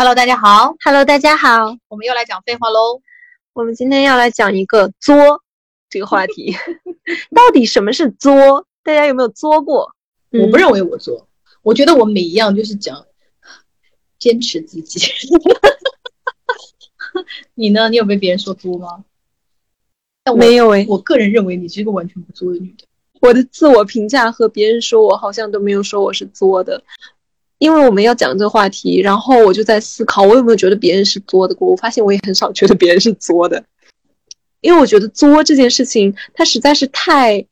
Hello，大家好，Hello，大家好，我们又来讲废话喽。我们今天要来讲一个作这个话题，到底什么是作？大家有没有作过？我不认为我作，我觉得我每一样就是讲坚持自己。你呢？你有被别人说作吗？没有诶，我个人认为你是一个完全不作的女的。我的自我评价和别人说我好像都没有说我是作的。因为我们要讲这个话题，然后我就在思考，我有没有觉得别人是作的过？我发现我也很少觉得别人是作的，因为我觉得作这件事情，它实在是太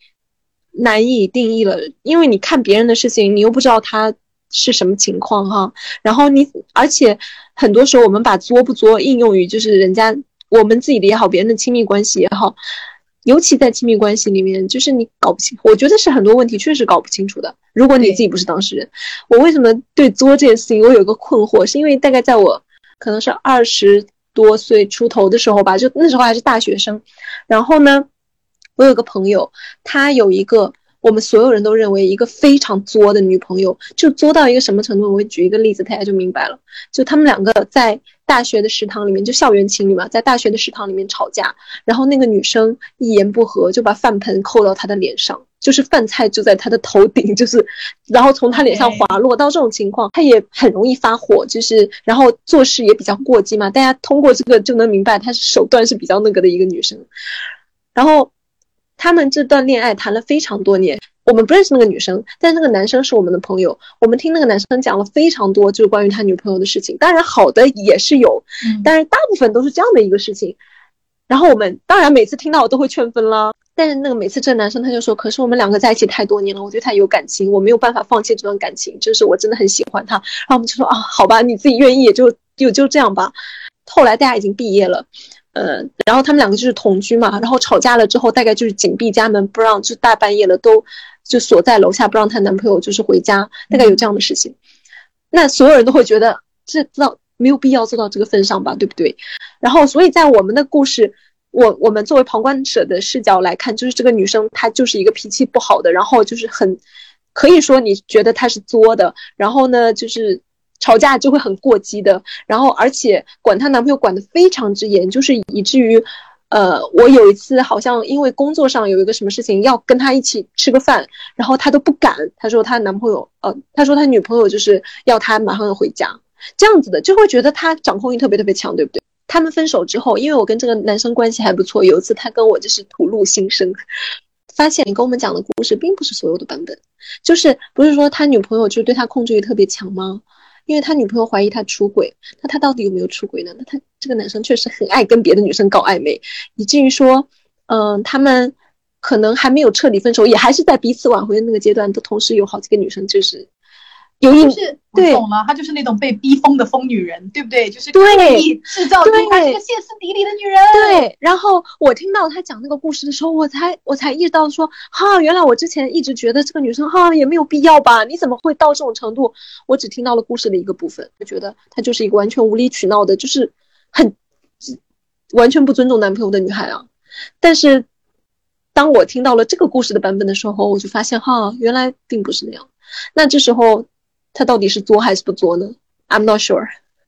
难以定义了。因为你看别人的事情，你又不知道他是什么情况哈。然后你，而且很多时候我们把作不作应用于就是人家我们自己的也好，别人的亲密关系也好。尤其在亲密关系里面，就是你搞不清，我觉得是很多问题确实搞不清楚的。如果你自己不是当事人，我为什么对作这件事情我有一个困惑？是因为大概在我可能是二十多岁出头的时候吧，就那时候还是大学生。然后呢，我有个朋友，他有一个我们所有人都认为一个非常作的女朋友，就作到一个什么程度？我会举一个例子，大家就明白了。就他们两个在。大学的食堂里面，就校园情侣嘛，在大学的食堂里面吵架，然后那个女生一言不合就把饭盆扣到他的脸上，就是饭菜就在他的头顶，就是，然后从他脸上滑落。到这种情况，他也很容易发火，就是然后做事也比较过激嘛。大家通过这个就能明白，他是手段是比较那个的一个女生。然后他们这段恋爱谈了非常多年。我们不认识那个女生，但那个男生是我们的朋友。我们听那个男生讲了非常多，就是关于他女朋友的事情。当然好的也是有，但是大部分都是这样的一个事情。然后我们当然每次听到我都会劝分了，但是那个每次这男生他就说：“可是我们两个在一起太多年了，我对他有感情，我没有办法放弃这段感情，就是我真的很喜欢他。”然后我们就说：“啊，好吧，你自己愿意也就就就这样吧。”后来大家已经毕业了。呃，然后他们两个就是同居嘛，然后吵架了之后，大概就是紧闭家门不让，就大半夜了都就锁在楼下不让她男朋友就是回家，大概有这样的事情。那所有人都会觉得这到没有必要做到这个份上吧，对不对？然后所以在我们的故事，我我们作为旁观者的视角来看，就是这个女生她就是一个脾气不好的，然后就是很可以说你觉得她是作的，然后呢就是。吵架就会很过激的，然后而且管她男朋友管得非常之严，就是以至于，呃，我有一次好像因为工作上有一个什么事情要跟她一起吃个饭，然后她都不敢，她说她男朋友，呃，她说她女朋友就是要她马上要回家，这样子的就会觉得她掌控欲特别特别强，对不对？他们分手之后，因为我跟这个男生关系还不错，有一次他跟我就是吐露心声，发现你跟我们讲的故事并不是所有的版本，就是不是说他女朋友就对他控制欲特别强吗？因为他女朋友怀疑他出轨，那他到底有没有出轨呢？那他这个男生确实很爱跟别的女生搞暧昧，以至于说，嗯，他们可能还没有彻底分手，也还是在彼此挽回的那个阶段，都同时有好几个女生就是。有一是我懂了，她就是那种被逼疯的疯女人，对不对？就是刻意制造出她是个歇斯底里的女人。对。然后我听到她讲那个故事的时候，我才我才意识到说，哈，原来我之前一直觉得这个女生哈也没有必要吧？你怎么会到这种程度？我只听到了故事的一个部分，就觉得她就是一个完全无理取闹的，就是很完全不尊重男朋友的女孩啊。但是当我听到了这个故事的版本的时候，我就发现哈，原来并不是那样。那这时候。他到底是作还是不作呢？I'm not sure。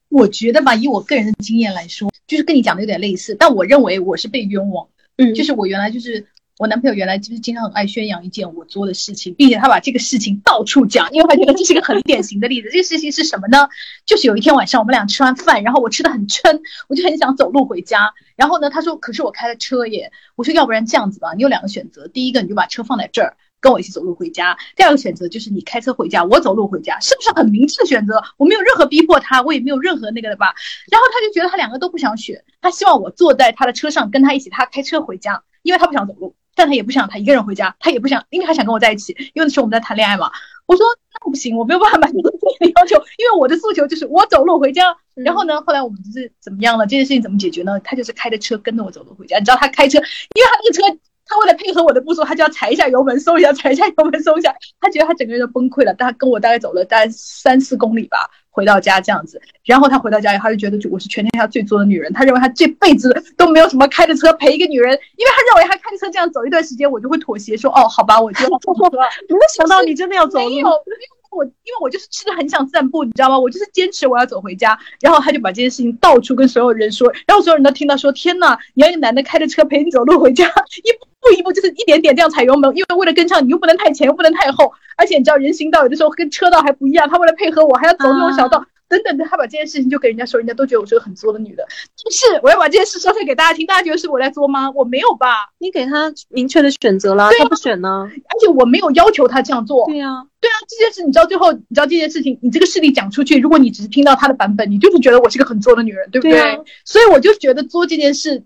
我觉得吧，以我个人的经验来说，就是跟你讲的有点类似，但我认为我是被冤枉的。嗯，就是我原来就是我男朋友原来就是经常很爱宣扬一件我做的事情，并且他把这个事情到处讲，因为他觉得这是一个很典型的例子。这个事情是什么呢？就是有一天晚上我们俩吃完饭，然后我吃的很撑，我就很想走路回家。然后呢，他说：“可是我开了车耶。”我说：“要不然这样子吧，你有两个选择，第一个你就把车放在这儿。”跟我一起走路回家。第二个选择就是你开车回家，我走路回家，是不是很明智的选择？我没有任何逼迫他，我也没有任何那个的吧。然后他就觉得他两个都不想选，他希望我坐在他的车上跟他一起，他开车回家，因为他不想走路，但他也不想他一个人回家，他也不想，因为他想跟我在一起。因为那时候我们在谈恋爱嘛。我说那不行，我没有办法满足你的要求，因为我的诉求就是我走路回家。然后呢，后来我们就是怎么样了？这件事情怎么解决呢？他就是开着车跟着我走路回家。你知道他开车，因为他那个车。他为了配合我的步骤，他就要踩一下油门，松一下，踩一下油门，松一下。他觉得他整个人都崩溃了。他跟我大概走了大概三四公里吧，回到家这样子。然后他回到家以后，他就觉得我是全天下最作的女人。他认为他这辈子都没有什么开着车陪一个女人，因为他认为他开着车这样走一段时间，我就会妥协，说哦，好吧，我就要坐车。没想到你真的要走了。我因为我就是吃的很想散步，你知道吗？我就是坚持我要走回家。然后他就把这件事情到处跟所有人说，然后所有人都听到说：天呐，你要一个男的开着车陪你走路回家，一步一步就是一点点这样踩油门，因为为了跟上你又不能太前又不能太后，而且你知道人行道有的时候跟车道还不一样，他为了配合我还要走那种小道。等等的，他把这件事情就给人家说，人家都觉得我是个很作的女的。但是我要把这件事说出来给大家听，大家觉得是我在作吗？我没有吧？你给他明确的选择了，他不选呢？而且我没有要求他这样做。对呀，对啊，这件事你知道，最后你知道这件事情，你这个事例讲出去，如果你只是听到他的版本，你就是觉得我是个很作的女人，对不对？所以我就觉得作这件事，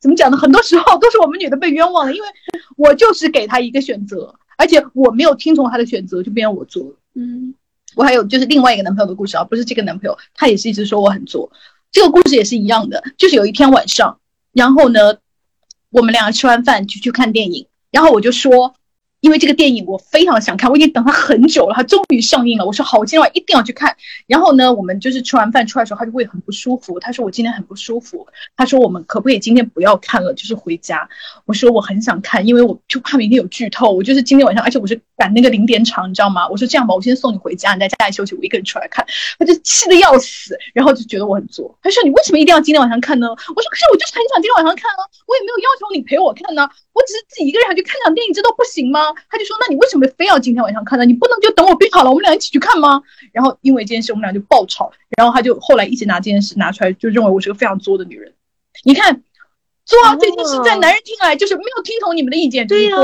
怎么讲呢？很多时候都是我们女的被冤枉了，因为我就是给他一个选择，而且我没有听从他的选择，就变成我作了。嗯。我还有就是另外一个男朋友的故事啊，不是这个男朋友，他也是一直说我很作。这个故事也是一样的，就是有一天晚上，然后呢，我们两个吃完饭就去看电影，然后我就说。因为这个电影我非常想看，我已经等它很久了，它终于上映了。我说好，我今天晚上一定要去看。然后呢，我们就是吃完饭出来的时候，他就会很不舒服。他说我今天很不舒服。他说我们可不可以今天不要看了，就是回家。我说我很想看，因为我就怕明天有剧透。我就是今天晚上，而且我是赶那个零点场，你知道吗？我说这样吧，我先送你回家，你在家里休息，我一个人出来看。他就气得要死，然后就觉得我很作。他说你为什么一定要今天晚上看呢？我说可是我就是很想今天晚上看啊，我也没有要求你陪我看呢。我只是自己一个人想去看场电影，这都不行吗？他就说：“那你为什么非要今天晚上看呢？你不能就等我病好了，我们俩一起去看吗？”然后因为这件事，我们俩就爆吵。然后他就后来一直拿这件事拿出来，就认为我是个非常作的女人。你看，作这件事在男人听来就是没有听从你们的意见，对呀。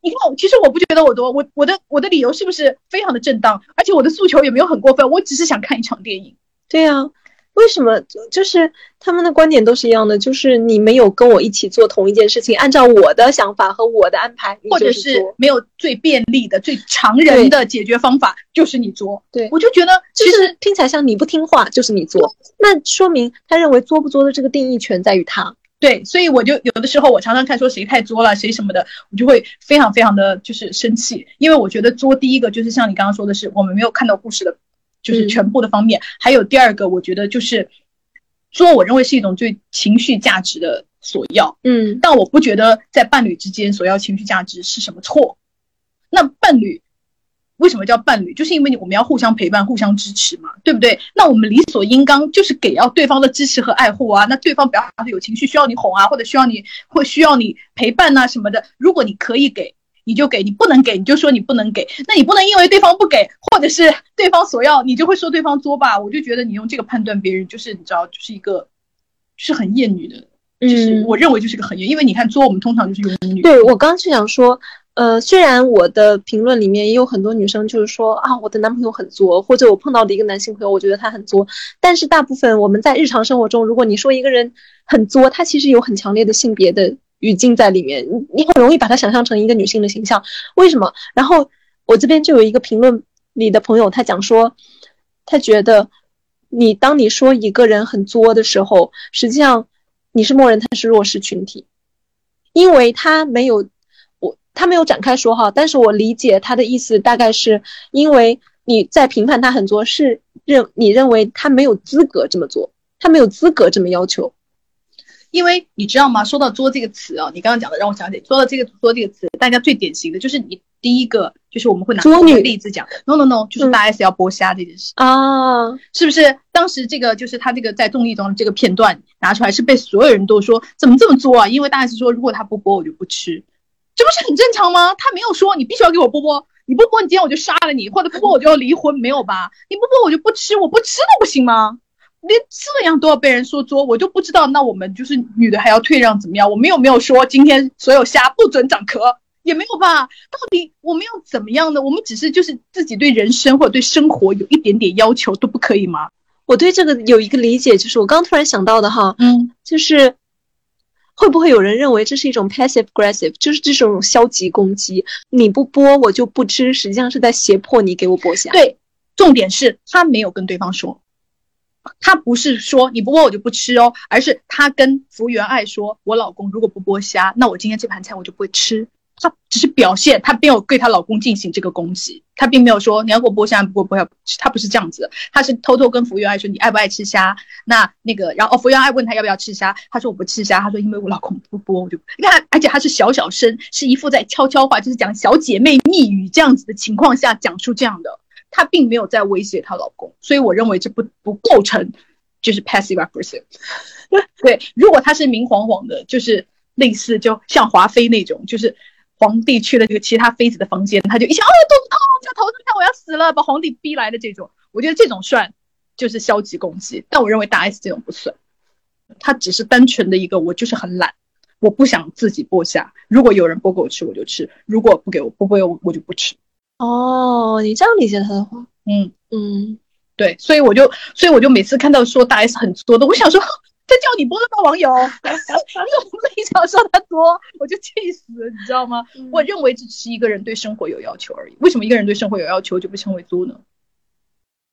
你看，其实我不觉得我多，我我的我的理由是不是非常的正当？而且我的诉求也没有很过分，我只是想看一场电影。对呀。为什么就是他们的观点都是一样的？就是你没有跟我一起做同一件事情，按照我的想法和我的安排，或者是没有最便利的、最常人的解决方法，就是你作。对，我就觉得其实听起来像你不听话，就是你作。那说明他认为作不作的这个定义权在于他。对，所以我就有的时候我常常看说谁太作了，谁什么的，我就会非常非常的就是生气，因为我觉得作第一个就是像你刚刚说的是，我们没有看到故事的。就是全部的方面，还有第二个，我觉得就是作，我认为是一种对情绪价值的索要，嗯，但我不觉得在伴侣之间索要情绪价值是什么错。那伴侣为什么叫伴侣？就是因为我们要互相陪伴、互相支持嘛，对不对？那我们理所应当就是给要对方的支持和爱护啊。那对方比方说有情绪需要你哄啊，或者需要你会需要你陪伴呐什么的，如果你可以给。你就给你不能给你就说你不能给，那你不能因为对方不给，或者是对方索要，你就会说对方作吧？我就觉得你用这个判断别人，就是你知道，就是一个，就是很厌女的，就是我认为就是个很厌，因为你看作，我们通常就是用女。对我刚是想说，呃，虽然我的评论里面也有很多女生就是说啊，我的男朋友很作，或者我碰到的一个男性朋友，我觉得他很作，但是大部分我们在日常生活中，如果你说一个人很作，他其实有很强烈的性别的。语境在里面，你你很容易把它想象成一个女性的形象，为什么？然后我这边就有一个评论里的朋友，他讲说，他觉得你当你说一个人很作的时候，实际上你是默认他是弱势群体，因为他没有我他没有展开说哈，但是我理解他的意思大概是因为你在评判他很作，是认你认为他没有资格这么做，他没有资格这么要求。因为你知道吗？说到“作”这个词啊，你刚刚讲的让我想起，说到这个“作”这个词，大家最典型的就是你第一个就是我们会拿作女例子讲，no no no，就是大 S 要剥虾这件事啊，是不是？当时这个就是他这个在综艺中的这个片段拿出来，是被所有人都说怎么这么作啊？因为大 S 说如果他不剥我就不吃，这不是很正常吗？他没有说你必须要给我剥剥，你不剥你今天我就杀了你，或者不剥我就要离婚，没有吧？你不剥我就不吃，我不吃都不行吗？连这样都要被人说作，我就不知道，那我们就是女的还要退让怎么样？我们有没有说今天所有虾不准长壳？也没有吧？到底我们要怎么样呢？我们只是就是自己对人生或者对生活有一点点要求都不可以吗？我对这个有一个理解，就是我刚突然想到的哈，嗯，就是会不会有人认为这是一种 passive aggressive，就是这种消极攻击？你不剥我就不吃，实际上是在胁迫你给我剥虾。对，重点是他没有跟对方说。他不是说你不剥我就不吃哦，而是他跟福原爱说：“我老公如果不剥虾，那我今天这盘菜我就不会吃。”他只是表现，他没有对她老公进行这个攻击，他并没有说你要给我剥虾，不剥不吃。他不是这样子，他是偷偷跟福原爱说：“你爱不爱吃虾？”那那个，然后福原爱问他要不要吃虾，他说：“我不吃虾。”他说：“因为我老公不剥，我就你看，而且他是小小声，是一副在悄悄话，就是讲小姐妹密语这样子的情况下讲出这样的。”她并没有在威胁她老公，所以我认为这不不构成就是 passive aggressive。对，如果他是明晃晃的，就是类似就像华妃那种，就是皇帝去了这个其他妃子的房间，他就一想，哦，肚子痛，这头疼，看我要死了，把皇帝逼来的这种，我觉得这种算就是消极攻击。但我认为大 S 这种不算，她只是单纯的一个我就是很懒，我不想自己剥虾，如果有人剥给我吃我就吃，如果不给我不剥我我就不吃。哦，你这样理解他的话，嗯嗯，对，所以我就所以我就每次看到说大 S 很作的，我想说。在叫你播的吗网友，又非常说他作，我就气死了，你知道吗？我认为只是一个人对生活有要求而已。为什么一个人对生活有要求就被称为作呢？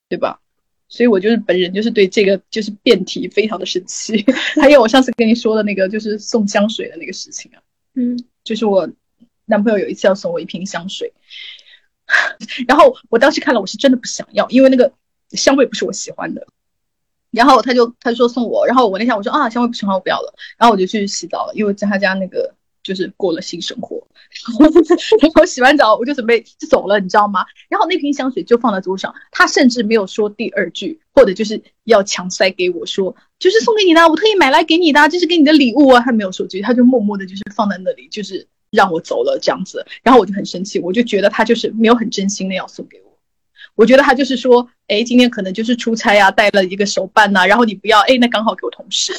对吧？所以我就是本人就是对这个就是辩题非常的生气。还有我上次跟你说的那个就是送香水的那个事情啊，嗯，就是我男朋友有一次要送我一瓶香水，然后我当时看了我是真的不想要，因为那个香味不是我喜欢的。然后他就他就说送我，然后我那下我说啊香味不喜欢我不要了，然后我就去洗澡了，因为在他家那个就是过了性生活，然后洗完澡我就准备就走了，你知道吗？然后那瓶香水就放在桌上，他甚至没有说第二句，或者就是要强塞给我说就是送给你的，我特意买来给你的，这是给你的礼物啊，他没有说这句，他就默默的就是放在那里，就是让我走了这样子，然后我就很生气，我就觉得他就是没有很真心的要送给我。我觉得他就是说，哎，今天可能就是出差啊，带了一个手办呐，然后你不要，哎，那刚好给我同事，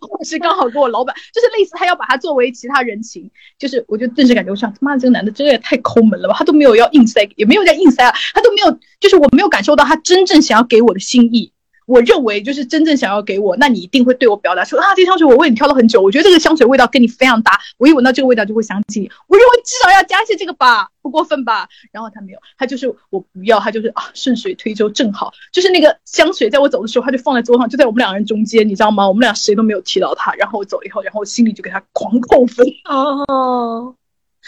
或者是刚好给我老板，就是类似他要把它作为其他人情，就是我就顿时感觉，我想他妈这个男的真的也太抠门了吧，他都没有要硬塞，也没有在硬塞啊，他都没有，就是我没有感受到他真正想要给我的心意。我认为就是真正想要给我，那你一定会对我表达说啊，这香水我为你挑了很久，我觉得这个香水味道跟你非常搭，我一闻到这个味道就会想起你。我认为至少要加一些这个吧，不过分吧？然后他没有，他就是我不要，他就是啊，顺水推舟正好，就是那个香水在我走的时候，他就放在桌上，就在我们两个人中间，你知道吗？我们俩谁都没有提到他，然后我走了以后，然后我心里就给他狂扣分哦。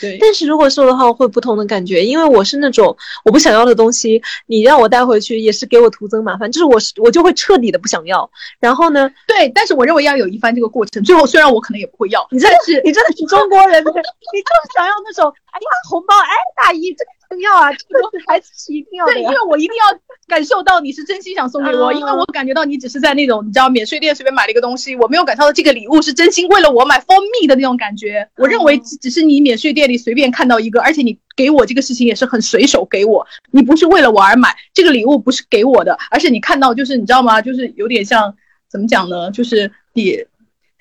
对，但是如果瘦的话，会不同的感觉，因为我是那种我不想要的东西，你让我带回去也是给我徒增麻烦，就是我是我就会彻底的不想要。然后呢，对，但是我认为要有一番这个过程，最后虽然我可能也不会要，你真的是你真的是中国人，你就是 想要那种哎呀红包，哎大姨这。要啊，这个孩子是一定要的。对，因为我一定要感受到你是真心想送给我，因为我感觉到你只是在那种你知道免税店随便买了一个东西，我没有感受到这个礼物是真心为了我买 for me 的那种感觉。我认为只是你免税店里随便看到一个，而且你给我这个事情也是很随手给我，你不是为了我而买这个礼物，不是给我的，而且你看到就是你知道吗？就是有点像怎么讲呢？就是你。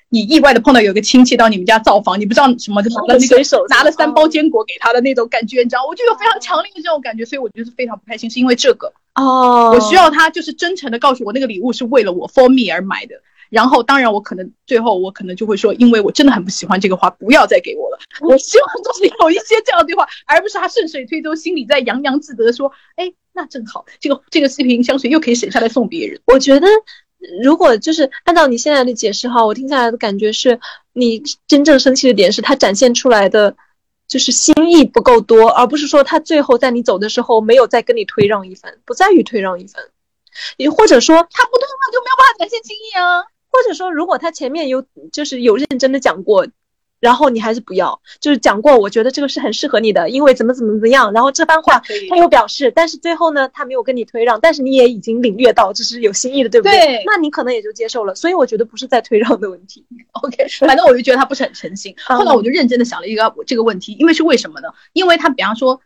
你意外的碰到有个亲戚到你们家造访，你不知道什么，就拿了那个拿了三包坚果给他的那种感觉，你知道，我就有非常强烈的这种感觉，所以我觉得非常不开心，是因为这个哦，我需要他就是真诚的告诉我那个礼物是为了我 for me 而买的，然后当然我可能最后我可能就会说，因为我真的很不喜欢这个花，不要再给我了。我希望就是有一些这样的对话，而不是他顺水推舟，心里在洋洋自得说，哎，那正好，这个这个四瓶香水又可以省下来送别人，我觉得。如果就是按照你现在的解释哈，我听下来的感觉是，你真正生气的点是他展现出来的就是心意不够多，而不是说他最后在你走的时候没有再跟你推让一番，不在于推让一番，也或者说他不退让就没有办法展现心意啊，或者说如果他前面有就是有认真的讲过。然后你还是不要，就是讲过，我觉得这个是很适合你的，因为怎么怎么怎么样。然后这番话他又表示，但是最后呢，他没有跟你推让，但是你也已经领略到这是有心意的，对不对？那你可能也就接受了。所以我觉得不是在推让的问题。OK，反正我就觉得他不是很诚心。后来我就认真的想了一个这个问题，因为是为什么呢？因为他比方说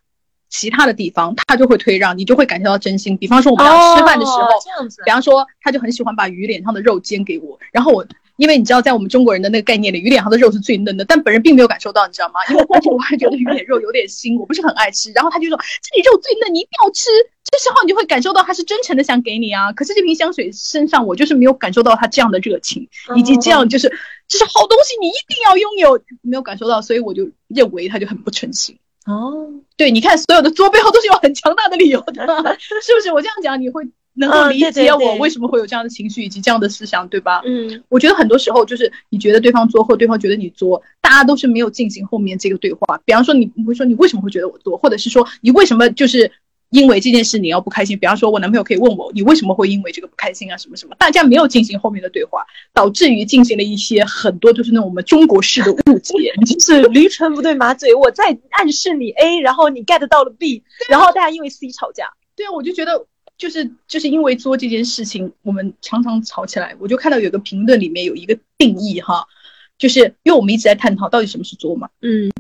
其他的地方他就会推让，你就会感觉到真心。比方说我们俩吃饭的时候，这样子。比方说他就很喜欢把鱼脸上的肉煎给我，然后我。因为你知道，在我们中国人的那个概念里，鱼脸上的肉是最嫩的，但本人并没有感受到，你知道吗？因为而且我还觉得鱼脸肉有点腥，我不是很爱吃。然后他就说：“这里肉最嫩，你一定要吃。”这时候你就会感受到他是真诚的想给你啊。可是这瓶香水身上，我就是没有感受到他这样的热情，以及这样就是这是好东西，你一定要拥有，没有感受到，所以我就认为他就很不诚心。哦，对，你看所有的作背后都是有很强大的理由的，是不是？我这样讲你会。能够理解我为什么会有这样的情绪以及这样的思想，对吧？嗯，我觉得很多时候就是你觉得对方作，或对方觉得你作，大家都是没有进行后面这个对话。比方说，你你会说你为什么会觉得我作，或者是说你为什么就是因为这件事你要不开心？比方说，我男朋友可以问我，你为什么会因为这个不开心啊？什么什么？大家没有进行后面的对话，导致于进行了一些很多就是那种我们中国式的误解，就是驴唇不对马嘴。我在暗示你 A，然后你 get 到了 B，然后大家因为 C 吵架。对啊，我就觉得就是就是因为作这件事情，我们常常吵起来。我就看到有个评论里面有一个定义哈，就是因为我们一直在探讨到底什么是作嘛，嗯，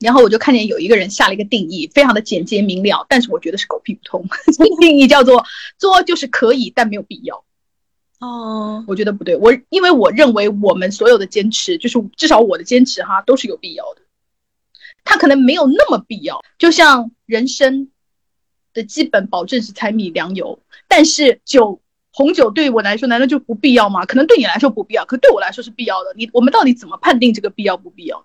然后我就看见有一个人下了一个定义，非常的简洁明了，但是我觉得是狗屁不通。这个定义叫做作就是可以，但没有必要。哦，我觉得不对，我因为我认为我们所有的坚持，就是至少我的坚持哈，都是有必要的。他可能没有那么必要，就像人生的基本保证是柴米粮油，但是酒红酒对我来说难道就不必要吗？可能对你来说不必要，可对我来说是必要的。你我们到底怎么判定这个必要不必要？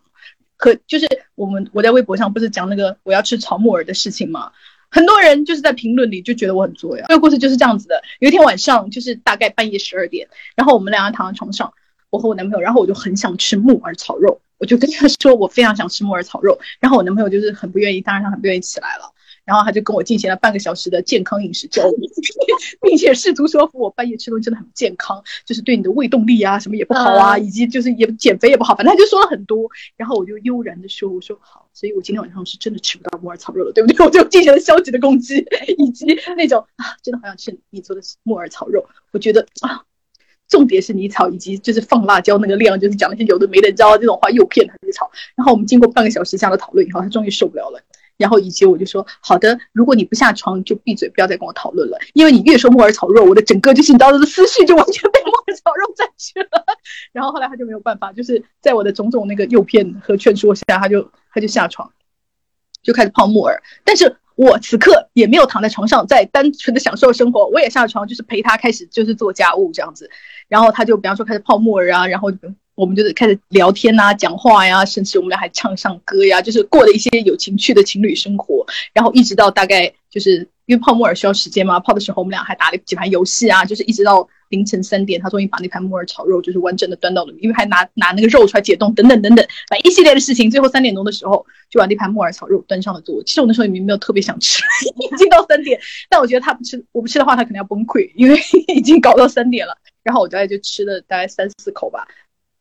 可就是我们我在微博上不是讲那个我要吃草木耳的事情吗？很多人就是在评论里就觉得我很作呀。这个故事就是这样子的：有一天晚上，就是大概半夜十二点，然后我们两个躺在床上，我和我男朋友，然后我就很想吃木耳炒肉。我就跟他说，我非常想吃木耳炒肉，然后我男朋友就是很不愿意，当然他很不愿意起来了，然后他就跟我进行了半个小时的健康饮食教育，并且试图说服我半夜吃东西真的很不健康，就是对你的胃动力啊什么也不好啊，以及就是也减肥也不好，反正他就说了很多，然后我就悠然的说，我说好，所以我今天晚上是真的吃不到木耳炒肉了，对不对？我就进行了消极的攻击，以及那种啊，真的好想吃你做的木耳炒肉，我觉得啊。重点是你炒，以及就是放辣椒那个量，就是讲那些有的没的，你知道这种话诱骗他去炒。然后我们经过半个小时这样的讨论以后，他终于受不了了。然后以及我就说好的，如果你不下床，就闭嘴，不要再跟我讨论了。因为你越说木耳炒肉，我的整个就是你当时的思绪就完全被木耳炒肉占据了。然后后来他就没有办法，就是在我的种种那个诱骗和劝说下，他就他就下床，就开始泡木耳。但是。我此刻也没有躺在床上，在单纯的享受生活。我也下床，就是陪他开始就是做家务这样子。然后他就比方说开始泡木耳啊，然后我们就是开始聊天呐、讲话呀，甚至我们俩还唱上歌呀，就是过了一些有情趣的情侣生活。然后一直到大概就是因为泡木耳需要时间嘛，泡的时候我们俩还打了几盘游戏啊，就是一直到。凌晨三点，他终于把那盘木耳炒肉就是完整的端到了，因为还拿拿那个肉出来解冻，等等等等，把一系列的事情。最后三点钟的时候，就把那盘木耳炒肉端上了桌。其实我那时候也没有特别想吃，已经到三点，但我觉得他不吃，我不吃的话，他可能要崩溃，因为已经搞到三点了。然后我大概就吃了大概三四口吧。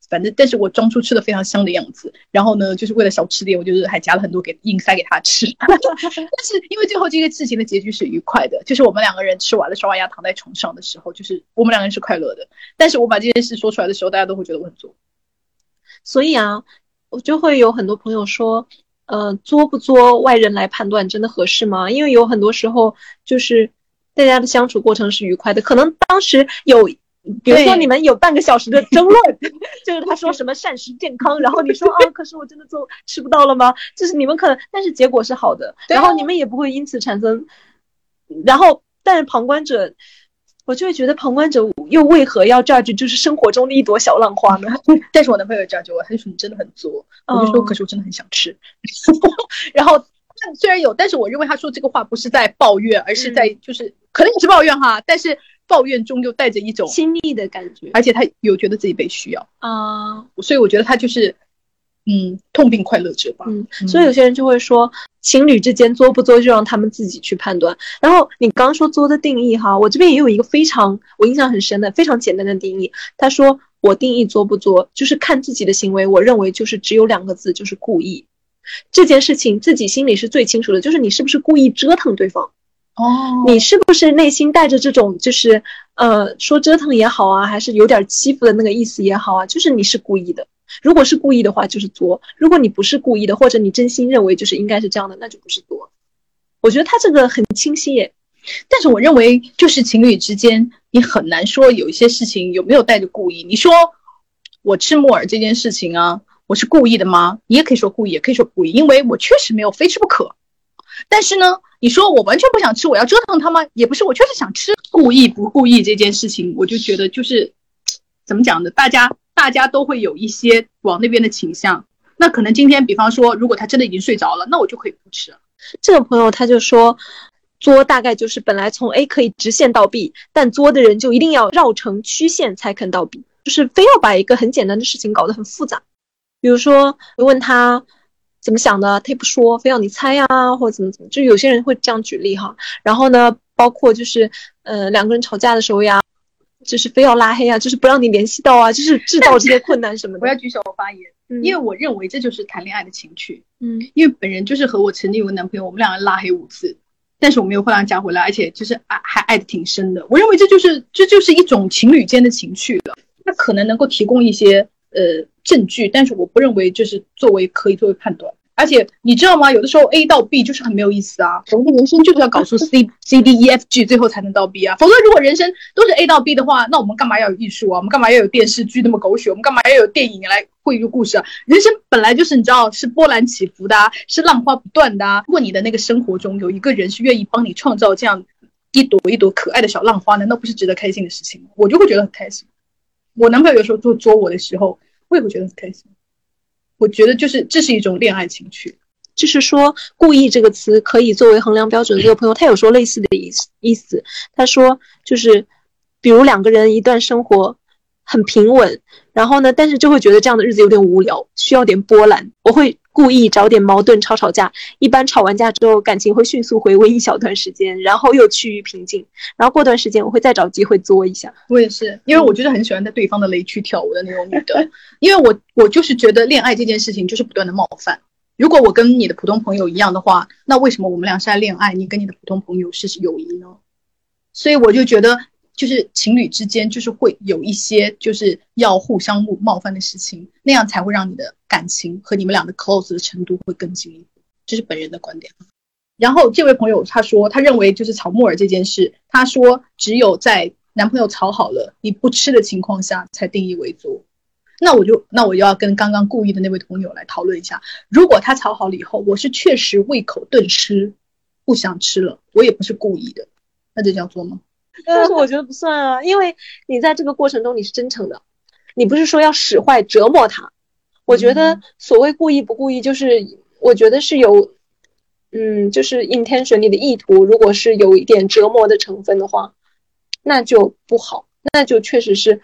反正，但是我装出吃的非常香的样子，然后呢，就是为了少吃点，我就是还夹了很多给硬塞给他吃。但是因为最后这个事情的结局是愉快的，就是我们两个人吃完了刷完牙躺在床上的时候，就是我们两个人是快乐的。但是我把这件事说出来的时候，大家都会觉得我很作。所以啊，我就会有很多朋友说，呃，作不作，外人来判断真的合适吗？因为有很多时候就是大家的相处过程是愉快的，可能当时有。比如说你们有半个小时的争论，就是他说什么膳食健康，然后你说啊，可是我真的做吃不到了吗？就是你们可能，但是结果是好的，然后你们也不会因此产生，然后但是旁观者，我就会觉得旁观者又为何要 judge 就是生活中的一朵小浪花呢？但是我男朋友 judge 我，他就说你真的很作，我就说可是我真的很想吃，然后虽然有，但是我认为他说这个话不是在抱怨，而是在就是可能你是抱怨哈，但是。抱怨中又带着一种亲密的感觉，而且他有觉得自己被需要啊，所以我觉得他就是，嗯，痛并快乐着吧。嗯，所以有些人就会说，情侣之间作不作就让他们自己去判断。然后你刚说作的定义哈，我这边也有一个非常我印象很深的非常简单的定义。他说我定义作不作就是看自己的行为，我认为就是只有两个字，就是故意。这件事情自己心里是最清楚的，就是你是不是故意折腾对方。哦，你是不是内心带着这种，就是呃，说折腾也好啊，还是有点欺负的那个意思也好啊？就是你是故意的。如果是故意的话，就是作；如果你不是故意的，或者你真心认为就是应该是这样的，那就不是作。我觉得他这个很清晰耶。但是我认为，就是情侣之间，你很难说有一些事情有没有带着故意。你说我吃木耳这件事情啊，我是故意的吗？你也可以说故意，也可以说不故意，因为我确实没有非吃不可。但是呢？你说我完全不想吃，我要折腾他吗？也不是，我确实想吃。故意不故意这件事情，我就觉得就是怎么讲呢？大家大家都会有一些往那边的倾向。那可能今天，比方说，如果他真的已经睡着了，那我就可以不吃。这个朋友他就说，作大概就是本来从 A 可以直线到 B，但作的人就一定要绕成曲线才肯到 B，就是非要把一个很简单的事情搞得很复杂。比如说你问他。怎么想的？他也不说，非要你猜呀，或者怎么怎么，就有些人会这样举例哈。然后呢，包括就是，呃，两个人吵架的时候呀，就是非要拉黑啊，就是不让你联系到啊，就是制造这些困难什么的。我要举手发言，因为我认为这就是谈恋爱的情趣。嗯，因为本人就是和我曾经有个男朋友，我们两个拉黑五次，但是我没有后来加回来，而且就是爱还爱的挺深的。我认为这就是这就是一种情侣间的情趣了。那可能能够提供一些呃证据，但是我不认为就是作为可以作为判断。而且你知道吗？有的时候 A 到 B 就是很没有意思啊。我们的人生就是要搞出 C C D E F G，最后才能到 B 啊。否则如果人生都是 A 到 B 的话，那我们干嘛要有艺术啊？我们干嘛要有电视剧那么狗血？我们干嘛要有电影来绘一个故事啊？人生本来就是你知道是波澜起伏的，啊是浪花不断的啊。如果你的那个生活中有一个人是愿意帮你创造这样一朵一朵可爱的小浪花，难道不是值得开心的事情吗？我就会觉得很开心。我男朋友有时候做捉我的时候，我也会觉得很开心。我觉得就是这是一种恋爱情趣。就是说，故意这个词可以作为衡量标准。这个朋友他有说类似的意思意思，他说就是，比如两个人一段生活很平稳，然后呢，但是就会觉得这样的日子有点无聊，需要点波澜。我会故意找点矛盾吵吵架，一般吵完架之后，感情会迅速回温一小段时间，然后又趋于平静。然后过段时间，我会再找机会作一下。我也是，因为我就是很喜欢在对方的雷区跳舞的那种女的，因为我我就是觉得恋爱这件事情就是不断的冒犯。如果我跟你的普通朋友一样的话，那为什么我们俩是在恋爱，你跟你的普通朋友是友谊呢？所以我就觉得，就是情侣之间就是会有一些就是要互相冒冒犯的事情，那样才会让你的感情和你们俩的 close 的程度会更进一步。这是本人的观点。然后这位朋友他说，他认为就是炒木耳这件事，他说只有在男朋友炒好了你不吃的情况下才定义为作。那我就那我就要跟刚刚故意的那位朋友来讨论一下，如果他炒好了以后，我是确实胃口顿失，不想吃了，我也不是故意的，那这叫做吗？但是我觉得不算啊，因为你在这个过程中你是真诚的，你不是说要使坏折磨他。我觉得所谓故意不故意，就是我觉得是有，嗯，就是 intention 你的意图，如果是有一点折磨的成分的话，那就不好，那就确实是。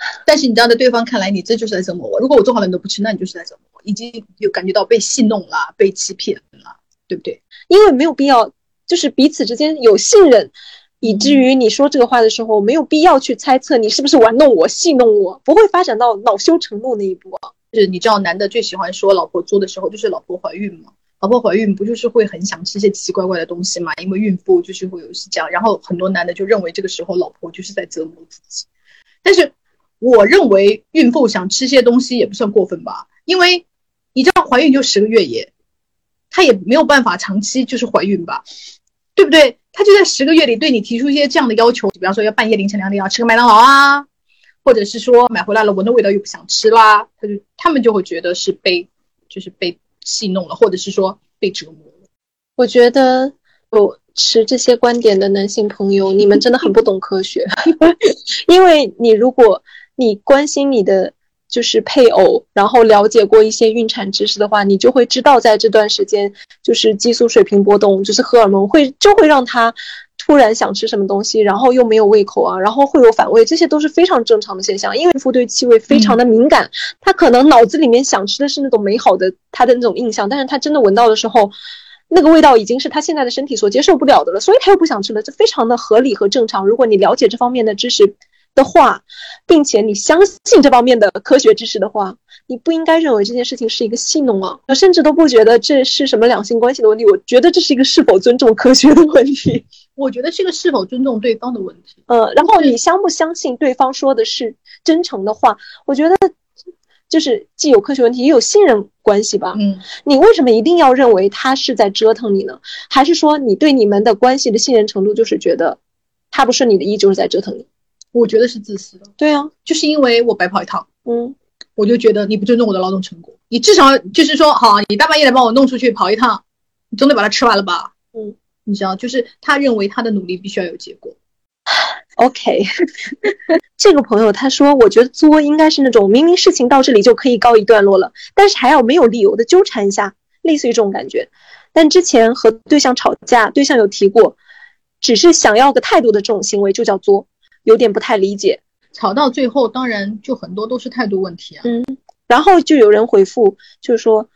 但是你知道，在对方看来，你这就是在折磨我。如果我做好了你都不吃，那你就是在折磨我，已经有感觉到被戏弄了、被欺骗了，对不对？因为没有必要，就是彼此之间有信任，以至于你说这个话的时候，没有必要去猜测你是不是玩弄我、戏弄我，不会发展到恼羞成怒那一步啊。就是你知道，男的最喜欢说老婆作的时候，就是老婆怀孕嘛。老婆怀孕不就是会很想吃些奇奇怪怪的东西嘛？因为孕妇就是会有是这样，然后很多男的就认为这个时候老婆就是在折磨自己，但是。我认为孕妇想吃些东西也不算过分吧，因为你知道怀孕就十个月也，她也没有办法长期就是怀孕吧，对不对？他就在十个月里对你提出一些这样的要求，比方说要半夜凌晨两点要吃个麦当劳啊，或者是说买回来了闻的味道又不想吃啦，他就他们就会觉得是被就是被戏弄了，或者是说被折磨了。我觉得有持这些观点的男性朋友，你们真的很不懂科学，因为你如果。你关心你的就是配偶，然后了解过一些孕产知识的话，你就会知道，在这段时间就是激素水平波动，就是荷尔蒙会就会让他突然想吃什么东西，然后又没有胃口啊，然后会有反胃，这些都是非常正常的现象。因为孕妇对气味非常的敏感，她可能脑子里面想吃的是那种美好的她的那种印象，但是她真的闻到的时候，那个味道已经是她现在的身体所接受不了的了，所以她又不想吃了，这非常的合理和正常。如果你了解这方面的知识。的话，并且你相信这方面的科学知识的话，你不应该认为这件事情是一个戏弄啊！我甚至都不觉得这是什么两性关系的问题，我觉得这是一个是否尊重科学的问题。我觉得是个是否尊重对方的问题。呃，然后你相不相信对方说的是真诚的话？我觉得就是既有科学问题，也有信任关系吧。嗯，你为什么一定要认为他是在折腾你呢？还是说你对你们的关系的信任程度就是觉得他不是你的意就是在折腾你？我觉得是自私的，对啊，就是因为我白跑一趟，嗯，我就觉得你不尊重我的劳动成果，你至少就是说，好，你大半夜的帮我弄出去跑一趟，你总得把它吃完了吧，嗯，你知道，就是他认为他的努力必须要有结果。OK，这个朋友他说，我觉得作应该是那种明明事情到这里就可以告一段落了，但是还要没有理由的纠缠一下，类似于这种感觉。但之前和对象吵架，对象有提过。只是想要个态度的这种行为就叫作，有点不太理解。吵到最后，当然就很多都是态度问题啊。嗯，然后就有人回复，就是说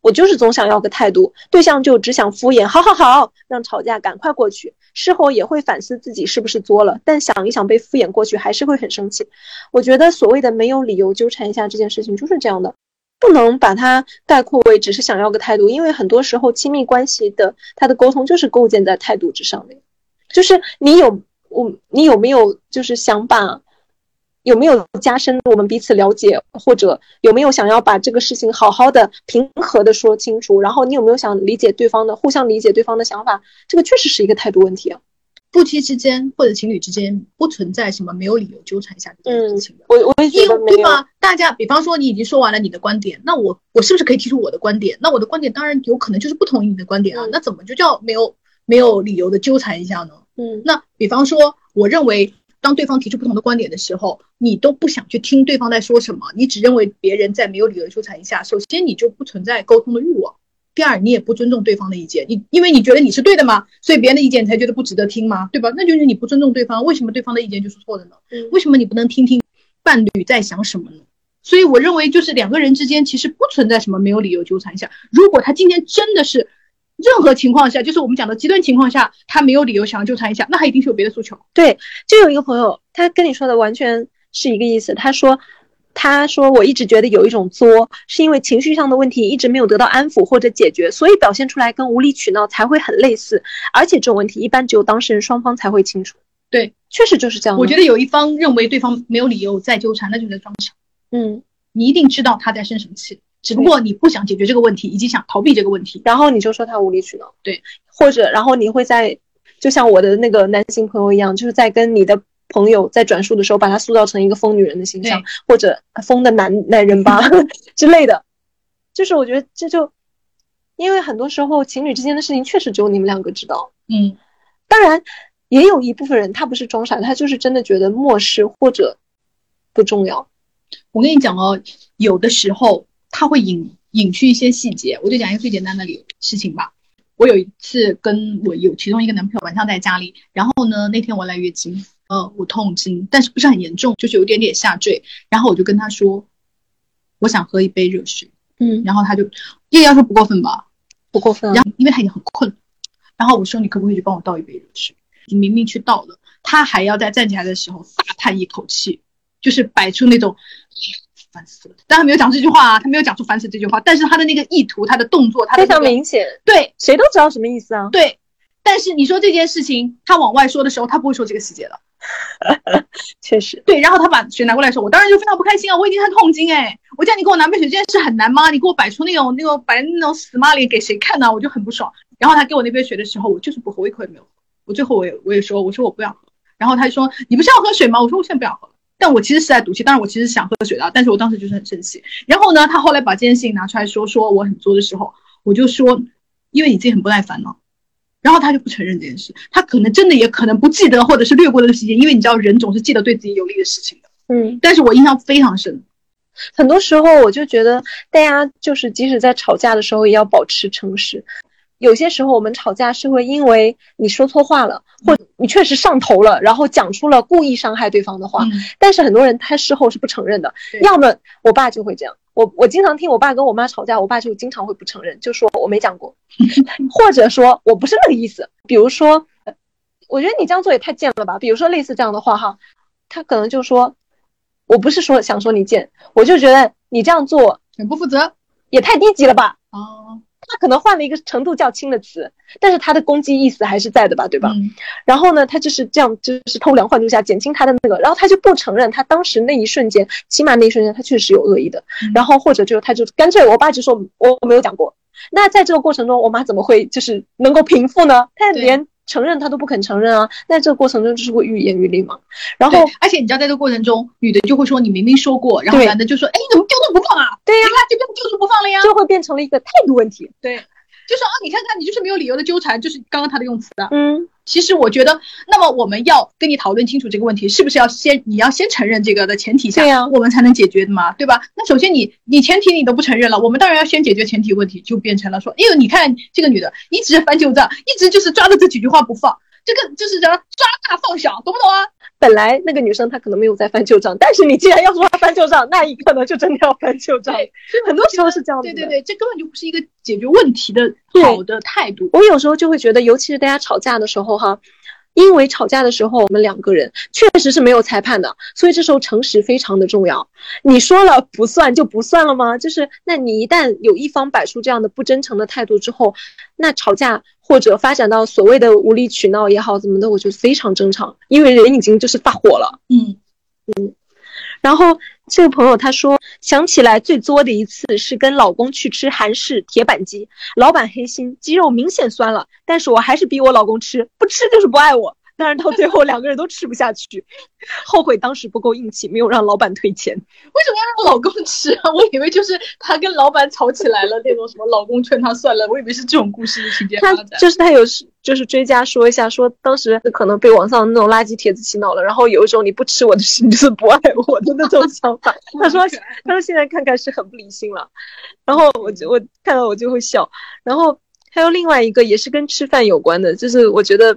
我就是总想要个态度，对象就只想敷衍，好好好，让吵架赶快过去。事后也会反思自己是不是作了，但想一想被敷衍过去，还是会很生气。我觉得所谓的没有理由纠缠一下这件事情就是这样的。不能把它概括为只是想要个态度，因为很多时候亲密关系的它的沟通就是构建在态度之上的，就是你有我，你有没有就是想把有没有加深我们彼此了解，或者有没有想要把这个事情好好的平和的说清楚，然后你有没有想理解对方的，互相理解对方的想法，这个确实是一个态度问题啊。夫妻之间或者情侣之间不存在什么没有理由纠缠一下这件事情的，我我也觉得对吗？大家，比方说你已经说完了你的观点，那我我是不是可以提出我的观点？那我的观点当然有可能就是不同意你的观点啊，那怎么就叫没有没有理由的纠缠一下呢？嗯，那比方说，我认为当对方提出不同的观点的时候，你都不想去听对方在说什么，你只认为别人在没有理由纠缠一下，首先你就不存在沟通的欲望。第二，你也不尊重对方的意见，你因为你觉得你是对的嘛，所以别人的意见才觉得不值得听吗？对吧？那就是你不尊重对方。为什么对方的意见就是错的呢？为什么你不能听听伴侣在想什么呢？所以我认为，就是两个人之间其实不存在什么没有理由纠缠一下。如果他今天真的是任何情况下，就是我们讲的极端情况下，他没有理由想要纠缠一下，那他一定是有别的诉求。对，就有一个朋友，他跟你说的完全是一个意思。他说。他说：“我一直觉得有一种作，是因为情绪上的问题一直没有得到安抚或者解决，所以表现出来跟无理取闹才会很类似。而且这种问题一般只有当事人双方才会清楚。对，确实就是这样。我觉得有一方认为对方没有理由再纠缠，那就是在装傻。嗯，你一定知道他在生什么气，只不过你不想解决这个问题，以及想逃避这个问题，然后你就说他无理取闹。对，或者然后你会在，就像我的那个男性朋友一样，就是在跟你的。”朋友在转述的时候，把他塑造成一个疯女人的形象，或者疯的男男人吧 之类的，就是我觉得这就，因为很多时候情侣之间的事情确实只有你们两个知道。嗯，当然也有一部分人他不是装傻，他就是真的觉得漠视或者不重要。我跟你讲哦，有的时候他会隐隐去一些细节。我就讲一个最简单的理事情吧。我有一次跟我有其中一个男朋友晚上在家里，然后呢那天我来月经。呃，我痛经，但是不是很严重，就是有点点下坠。然后我就跟他说，我想喝一杯热水。嗯，然后他就，这个要求不过分吧？不过分。然后因为他已经很困了，然后我说你可不可以去帮我倒一杯热水？你明明去倒了，他还要在站起来的时候大叹一口气，就是摆出那种烦死了。但他没有讲这句话啊，他没有讲出烦死这句话，但是他的那个意图，他的动作，他非常明显。对，谁都知道什么意思啊？对。但是你说这件事情，他往外说的时候，他不会说这个细节的。确实，对，然后他把水拿过来的时候，我当然就非常不开心啊！我已经很痛经哎，我叫你给我拿杯水，这件事很难吗？你给我摆出那种那种摆那种死妈脸给谁看呢？我就很不爽。然后他给我那杯水的时候，我就是不喝，我一口也没有喝。我最后我也我也说，我说我不要喝。然后他就说你不是要喝水吗？我说我现在不想喝了。但我其实是在赌气，当然我其实想喝水的，但是我当时就是很生气。然后呢，他后来把这件事情拿出来说，说我很作的时候，我就说，因为你自己很不耐烦了。然后他就不承认这件事，他可能真的也可能不记得，或者是略过这个细节，因为你知道人总是记得对自己有利的事情的。嗯，但是我印象非常深，很多时候我就觉得大家就是即使在吵架的时候也要保持诚实。有些时候我们吵架是会因为你说错话了，或你确实上头了，然后讲出了故意伤害对方的话。但是很多人他事后是不承认的，要么我爸就会这样。我我经常听我爸跟我妈吵架，我爸就经常会不承认，就说我没讲过，或者说我不是那个意思。比如说，我觉得你这样做也太贱了吧。比如说类似这样的话哈，他可能就说，我不是说想说你贱，我就觉得你这样做很不负责，也太低级了吧。哦。他可能换了一个程度较轻的词，但是他的攻击意思还是在的吧，对吧？然后呢，他就是这样，就是偷梁换柱下减轻他的那个，然后他就不承认他当时那一瞬间，起码那一瞬间他确实有恶意的。然后或者就是他就干脆，我爸就说我没有讲过。那在这个过程中，我妈怎么会就是能够平复呢？她连。承认他都不肯承认啊，那这个过程中就是会愈演愈烈嘛。然后，而且你知道，在这个过程中，女的就会说你明明说过，然后男的就说，哎，你怎么丢都不放啊？对呀，你看就丢住不放了呀，就会变成了一个态度问题。对，就说啊，你看看，你就是没有理由的纠缠，就是刚刚他的用词啊。嗯。其实我觉得，那么我们要跟你讨论清楚这个问题，是不是要先你要先承认这个的前提下，我们才能解决的嘛，对吧？那首先你你前提你都不承认了，我们当然要先解决前提问题，就变成了说，哎呦你看这个女的一直翻旧账，一直就是抓着这几句话不放。这个就是叫抓大放小，懂不懂啊？本来那个女生她可能没有在翻旧账，但是你既然要说她翻旧账，那一刻呢就真的要翻旧账。很多时候是这样子。对对对，这根本就不是一个解决问题的好的态度。我有时候就会觉得，尤其是大家吵架的时候哈，因为吵架的时候，我们两个人确实是没有裁判的，所以这时候诚实非常的重要。你说了不算就不算了吗？就是那你一旦有一方摆出这样的不真诚的态度之后，那吵架或者发展到所谓的无理取闹也好怎么的，我觉得非常正常，因为人已经就是发火了。嗯嗯，然后。这个朋友他说，想起来最作的一次是跟老公去吃韩式铁板鸡，老板黑心，鸡肉明显酸了，但是我还是逼我老公吃，不吃就是不爱我。但是到最后两个人都吃不下去，后悔当时不够硬气，没有让老板退钱。为什么要让老公吃啊？我以为就是他跟老板吵起来了那种什么，老公劝他算了。我以为是这种故事的情节发展。就是他有就是追加说一下，说当时可能被网上那种垃圾帖子洗脑了，然后有一种你不吃我的事，你就是不爱我的那种想法。他说他说现在看看是很不理性了，然后我就我看到我就会笑。然后还有另外一个也是跟吃饭有关的，就是我觉得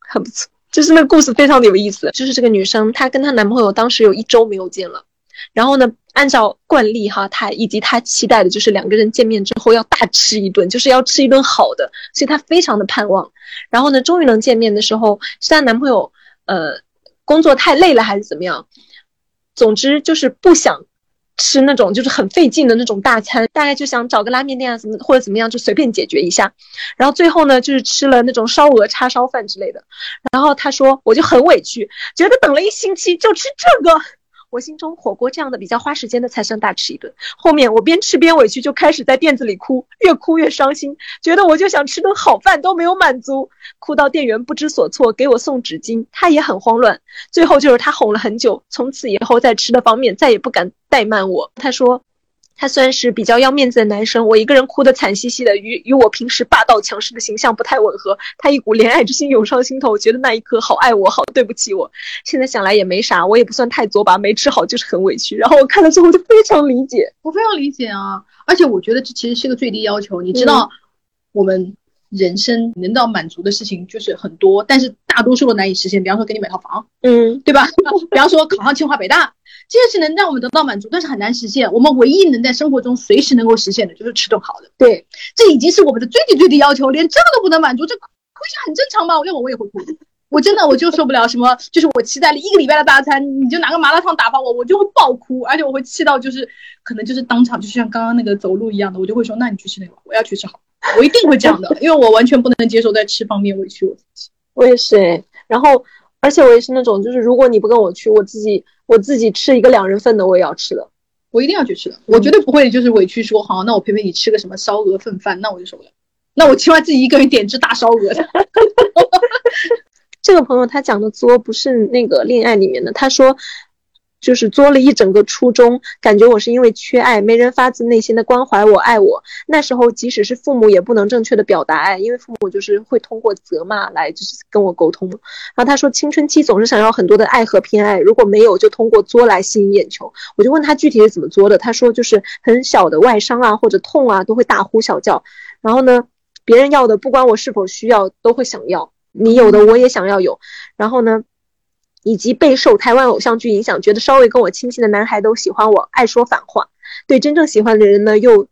很不错。就是那个故事非常的有意思，就是这个女生她跟她男朋友当时有一周没有见了，然后呢，按照惯例哈，她以及她期待的就是两个人见面之后要大吃一顿，就是要吃一顿好的，所以她非常的盼望。然后呢，终于能见面的时候，是她男朋友呃工作太累了还是怎么样，总之就是不想。吃那种就是很费劲的那种大餐，大概就想找个拉面店啊，怎么或者怎么样，就随便解决一下。然后最后呢，就是吃了那种烧鹅叉烧饭之类的。然后他说，我就很委屈，觉得等了一星期就吃这个。我心中火锅这样的比较花时间的才算大吃一顿。后面我边吃边委屈，就开始在店子里哭，越哭越伤心，觉得我就想吃顿好饭都没有满足，哭到店员不知所措，给我送纸巾，他也很慌乱。最后就是他哄了很久，从此以后在吃的方面再也不敢怠慢我。他说。他虽然是比较要面子的男生，我一个人哭得惨兮兮的，与与我平时霸道强势的形象不太吻合。他一股怜爱之心涌上心头，觉得那一刻好爱我，好对不起我。现在想来也没啥，我也不算太作吧，没吃好就是很委屈。然后我看了之后就非常理解，我非常理解啊，而且我觉得这其实是个最低要求。你知道，我们人生能到满足的事情就是很多，但是大多数都难以实现。比方说给你买套房，嗯，对吧？比方说考上清华北大。这些是能让我们得到满足，但是很难实现。我们唯一能在生活中随时能够实现的，就是吃顿好的。对，这已经是我们的最低最低要求，连这个都不能满足，这哭一下很正常吗？要我我也会哭，我真的我就受不了什么，就是我期待了一个礼拜的大餐，你就拿个麻辣烫打发我，我就会爆哭，而且我会气到就是可能就是当场，就像刚刚那个走路一样的，我就会说，那你去吃那个，我要去吃好，我一定会这样的，因为我完全不能接受在吃方面委屈我自己。我也是哎，然后。而且我也是那种，就是如果你不跟我去，我自己我自己吃一个两人份的，我也要吃的，我一定要去吃的，我绝对不会就是委屈说，好，那我陪陪你吃个什么烧鹅份饭，那我就受不了，那我起码自己一个人点只大烧鹅的。这个朋友他讲的作不是那个恋爱里面的，他说。就是作了一整个初中，感觉我是因为缺爱，没人发自内心的关怀我、爱我。那时候即使是父母也不能正确的表达爱，因为父母就是会通过责骂来就是跟我沟通。然后他说青春期总是想要很多的爱和偏爱，如果没有就通过作来吸引眼球。我就问他具体是怎么作的，他说就是很小的外伤啊或者痛啊都会大呼小叫，然后呢别人要的不管我是否需要都会想要，你有的我也想要有，然后呢。以及备受台湾偶像剧影响，觉得稍微跟我亲近的男孩都喜欢我，爱说反话。对真正喜欢的人呢，又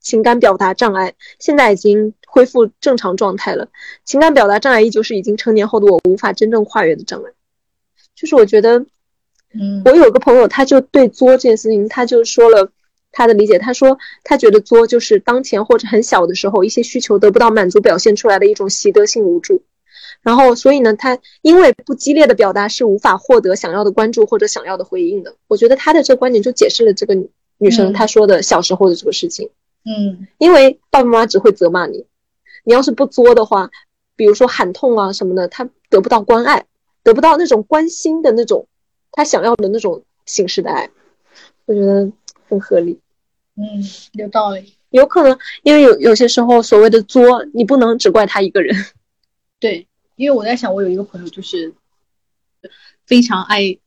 情感表达障碍。现在已经恢复正常状态了。情感表达障碍依旧是已经成年后的我无法真正跨越的障碍。就是我觉得，嗯，我有个朋友，他就对作这件事情，他就说了他的理解。他说他觉得作就是当前或者很小的时候一些需求得不到满足表现出来的一种习得性无助。然后，所以呢，他因为不激烈的表达是无法获得想要的关注或者想要的回应的。我觉得他的这个观点就解释了这个女生她说的小时候的这个事情。嗯，因为爸爸妈妈只会责骂你，你要是不作的话，比如说喊痛啊什么的，他得不到关爱，得不到那种关心的那种他想要的那种形式的爱，我觉得很合理。嗯，有道理。有可能因为有有些时候所谓的作，你不能只怪他一个人。对。因为我在想，我有一个朋友就是非常爱，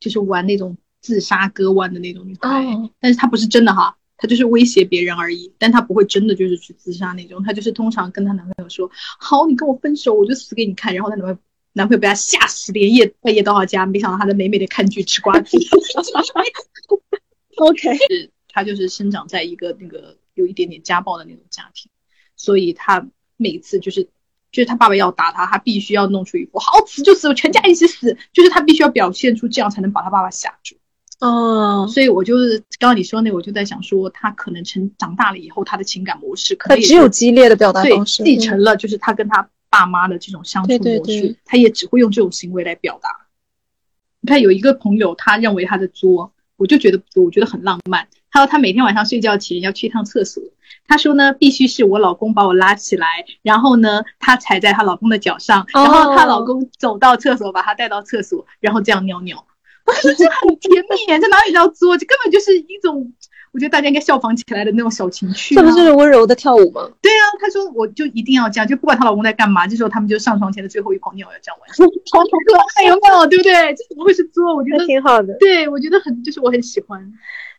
就是玩那种自杀割腕的那种女孩，但是她不是真的哈，她就是威胁别人而已，但她不会真的就是去自杀那种，她就是通常跟她男朋友说，好，你跟我分手，我就死给你看，然后她男朋友男朋友被她吓死，连夜半夜到她家，没想到她在美美的看剧吃瓜子。OK，是她就是生长在一个那个有一点点家暴的那种家庭，所以她每次就是。就是他爸爸要打他，他必须要弄出一副好死就死，全家一起死，就是他必须要表现出这样才能把他爸爸吓住。哦，所以我就是刚刚你说那，我就在想说，他可能成长大了以后，他的情感模式可能只有激烈的表达方式，继承了就是他跟他爸妈的这种相处模式，他也只会用这种行为来表达。你看有一个朋友，他认为他的作，我就觉得我觉得很浪漫。他说他每天晚上睡觉前要去一趟厕所，她说呢，必须是我老公把我拉起来，然后呢，她踩在她老公的脚上，然后她老公走到厕所把她带到厕所，然后这样尿尿。这很甜蜜，这哪里叫作？这根本就是一种，我觉得大家应该效仿起来的那种小情趣。这不就是温柔的跳舞吗？对啊，她说我就一定要这样，就不管她老公在干嘛，这时候他们就上床前的最后一泡尿要这样玩，好可爱有没有？对不对？这怎么会是作？我觉得挺好的。对，我觉得很，就是我很喜欢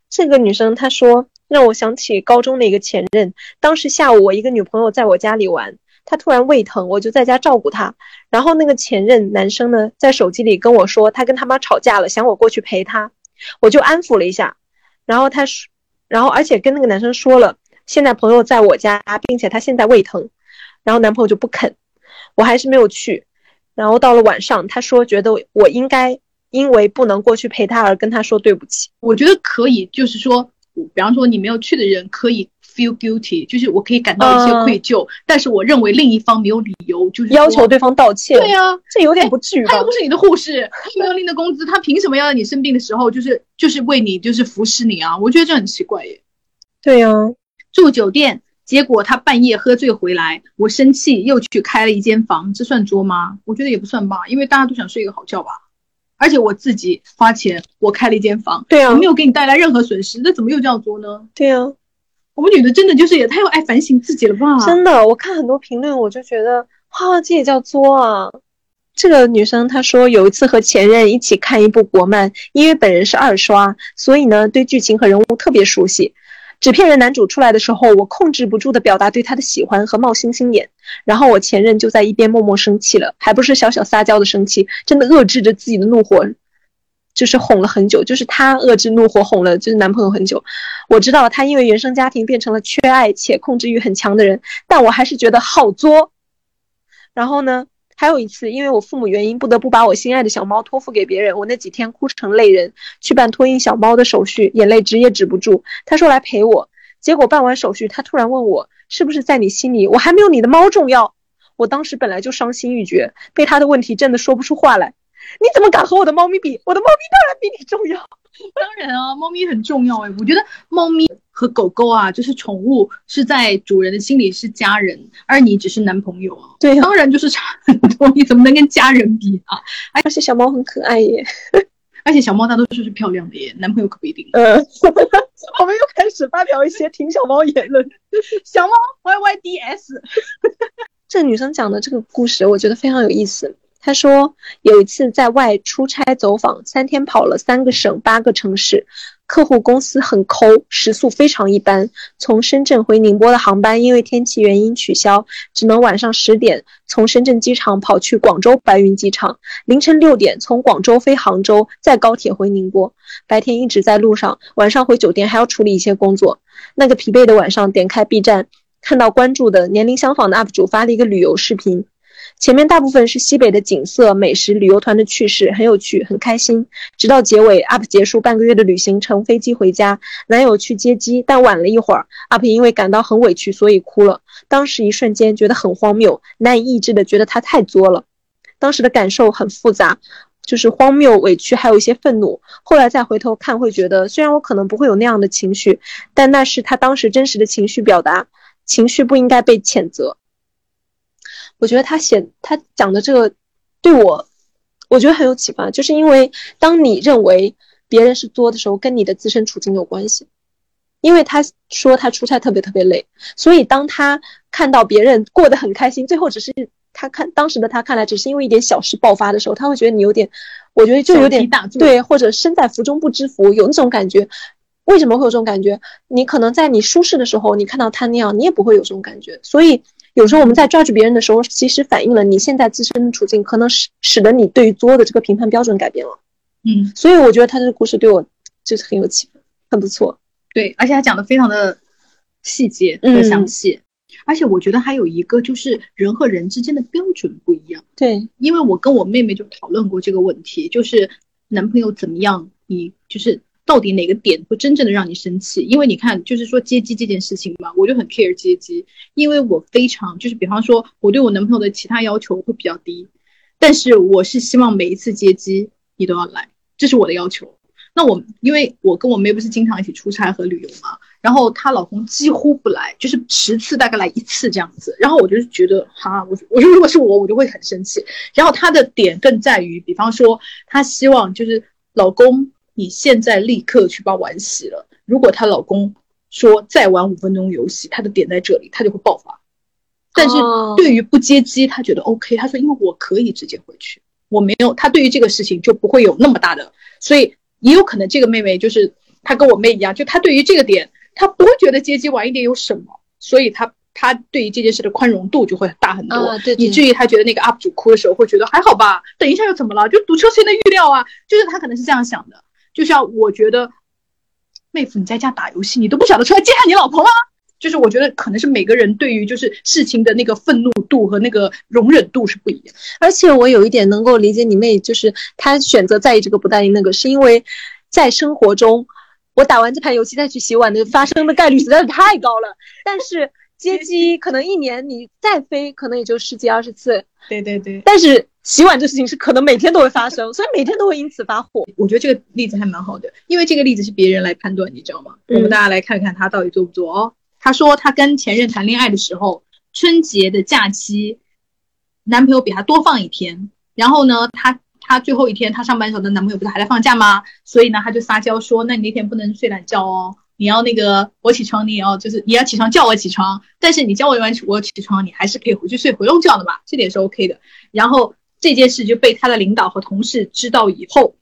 这个女生。她说让我想起高中的一个前任，当时下午我一个女朋友在我家里玩。她突然胃疼，我就在家照顾她。然后那个前任男生呢，在手机里跟我说，他跟他妈吵架了，想我过去陪他。我就安抚了一下。然后他说，然后而且跟那个男生说了，现在朋友在我家，并且他现在胃疼。然后男朋友就不肯，我还是没有去。然后到了晚上，他说觉得我应该因为不能过去陪他而跟他说对不起。我觉得可以，就是说，比方说你没有去的人可以。feel guilty，就是我可以感到一些愧疚，但是我认为另一方没有理由就是要求对方道歉。对呀，这有点不至于。他又不是你的护士，他没有领的工资，他凭什么要在你生病的时候就是就是为你就是服侍你啊？我觉得这很奇怪耶。对呀，住酒店，结果他半夜喝醉回来，我生气又去开了一间房，这算作吗？我觉得也不算吧，因为大家都想睡一个好觉吧。而且我自己花钱，我开了一间房，对啊，我没有给你带来任何损失，那怎么又叫作呢？对啊。我们女的真的就是也太爱反省自己了吧？真的，我看很多评论，我就觉得，哇，这也叫作啊！这个女生她说，有一次和前任一起看一部国漫，因为本人是二刷，所以呢，对剧情和人物特别熟悉。纸片人男主出来的时候，我控制不住的表达对他的喜欢和冒星星眼，然后我前任就在一边默默生气了，还不是小小撒娇的生气，真的遏制着自己的怒火。就是哄了很久，就是他遏制怒火哄了就是男朋友很久。我知道他因为原生家庭变成了缺爱且控制欲很强的人，但我还是觉得好作。然后呢，还有一次，因为我父母原因不得不把我心爱的小猫托付给别人，我那几天哭成泪人，去办托运小猫的手续，眼泪止也止不住。他说来陪我，结果办完手续，他突然问我是不是在你心里我还没有你的猫重要。我当时本来就伤心欲绝，被他的问题震得说不出话来。你怎么敢和我的猫咪比？我的猫咪当然比你重要。当然啊，猫咪很重要哎。我觉得猫咪和狗狗啊，就是宠物，是在主人的心里是家人，而你只是男朋友啊。对，当然就是差很多。你怎么能跟家人比啊？而且小猫很可爱耶，而且小猫大多数是漂亮的耶，男朋友可不一定。呃，我们又开始发表一些挺小猫言论。小猫 Y Y D S，这女生讲的这个故事，我觉得非常有意思。他说，有一次在外出差走访，三天跑了三个省八个城市，客户公司很抠，食宿非常一般。从深圳回宁波的航班因为天气原因取消，只能晚上十点从深圳机场跑去广州白云机场，凌晨六点从广州飞杭州，再高铁回宁波。白天一直在路上，晚上回酒店还要处理一些工作。那个疲惫的晚上，点开 B 站，看到关注的年龄相仿的 UP 主发了一个旅游视频。前面大部分是西北的景色、美食、旅游团的趣事，很有趣，很开心。直到结尾，UP 结束半个月的旅行，乘飞机回家，男友去接机，但晚了一会儿，UP 因为感到很委屈，所以哭了。当时一瞬间觉得很荒谬，难以抑制的觉得他太作了。当时的感受很复杂，就是荒谬、委屈，还有一些愤怒。后来再回头看，会觉得虽然我可能不会有那样的情绪，但那是他当时真实的情绪表达，情绪不应该被谴责。我觉得他写他讲的这个，对我，我觉得很有启发。就是因为当你认为别人是作的时候，跟你的自身处境有关系。因为他说他出差特别特别累，所以当他看到别人过得很开心，最后只是他看当时的他看来只是因为一点小事爆发的时候，他会觉得你有点，我觉得就有点对，或者身在福中不知福，有那种感觉。为什么会有这种感觉？你可能在你舒适的时候，你看到他那样，你也不会有这种感觉。所以。有时候我们在 judge 别人的时候，其实反映了你现在自身的处境，可能使使得你对于作的这个评判标准改变了。嗯，所以我觉得他这个故事对我就是很有启发，很不错。对，而且他讲的非常的细节和详细。而且我觉得还有一个就是人和人之间的标准不一样。对，因为我跟我妹妹就讨论过这个问题，就是男朋友怎么样，你就是到底哪个点会真正的让你生气？因为你看，就是说接机这件事情嘛，我就很 care 接机，因为我非常就是比方说，我对我男朋友的其他要求会比较低，但是我是希望每一次接机你都要来，这是我的要求。那我因为我跟我妹不是经常一起出差和旅游嘛，然后她老公几乎不来，就是十次大概来一次这样子。然后我就是觉得哈，我我说如果是我，我就会很生气。然后她的点更在于，比方说她希望就是老公你现在立刻去把碗洗了。如果她老公说再玩五分钟游戏，他的点在这里，他就会爆发。但是对于不接机，她觉得 OK。她说因为我可以直接回去，我没有她对于这个事情就不会有那么大的，所以。也有可能这个妹妹就是她跟我妹一样，就她对于这个点，她不会觉得接机晚一点有什么，所以她她对于这件事的宽容度就会大很多，以至于她觉得那个 UP 主哭的时候会觉得还好吧，等一下又怎么了？就堵车谁能预料啊？就是她可能是这样想的。就像我觉得，妹夫你在家打游戏，你都不晓得出来接下你老婆吗？就是我觉得可能是每个人对于就是事情的那个愤怒度和那个容忍度是不一样。而且我有一点能够理解你妹，就是她选择在意这个不在意那个，是因为在生活中，我打完这盘游戏再去洗碗的发生的概率实在是太高了。但是 接机可能一年你再飞，可能也就十几二十次。对对对。但是洗碗这事情是可能每天都会发生，所以每天都会因此发火。我觉得这个例子还蛮好的，因为这个例子是别人来判断，你知道吗？我们大家来看看他到底做不做哦。他说，他跟前任谈恋爱的时候，春节的假期，男朋友比他多放一天。然后呢，他她最后一天她上班时候，的男朋友不是还在放假吗？所以呢，她就撒娇说：“那你那天不能睡懒觉哦，你要那个我起床，你也要就是你要起床叫我起床。但是你叫我完我起床，你还是可以回去睡回笼觉的嘛，这点是 OK 的。然后这件事就被他的领导和同事知道以后，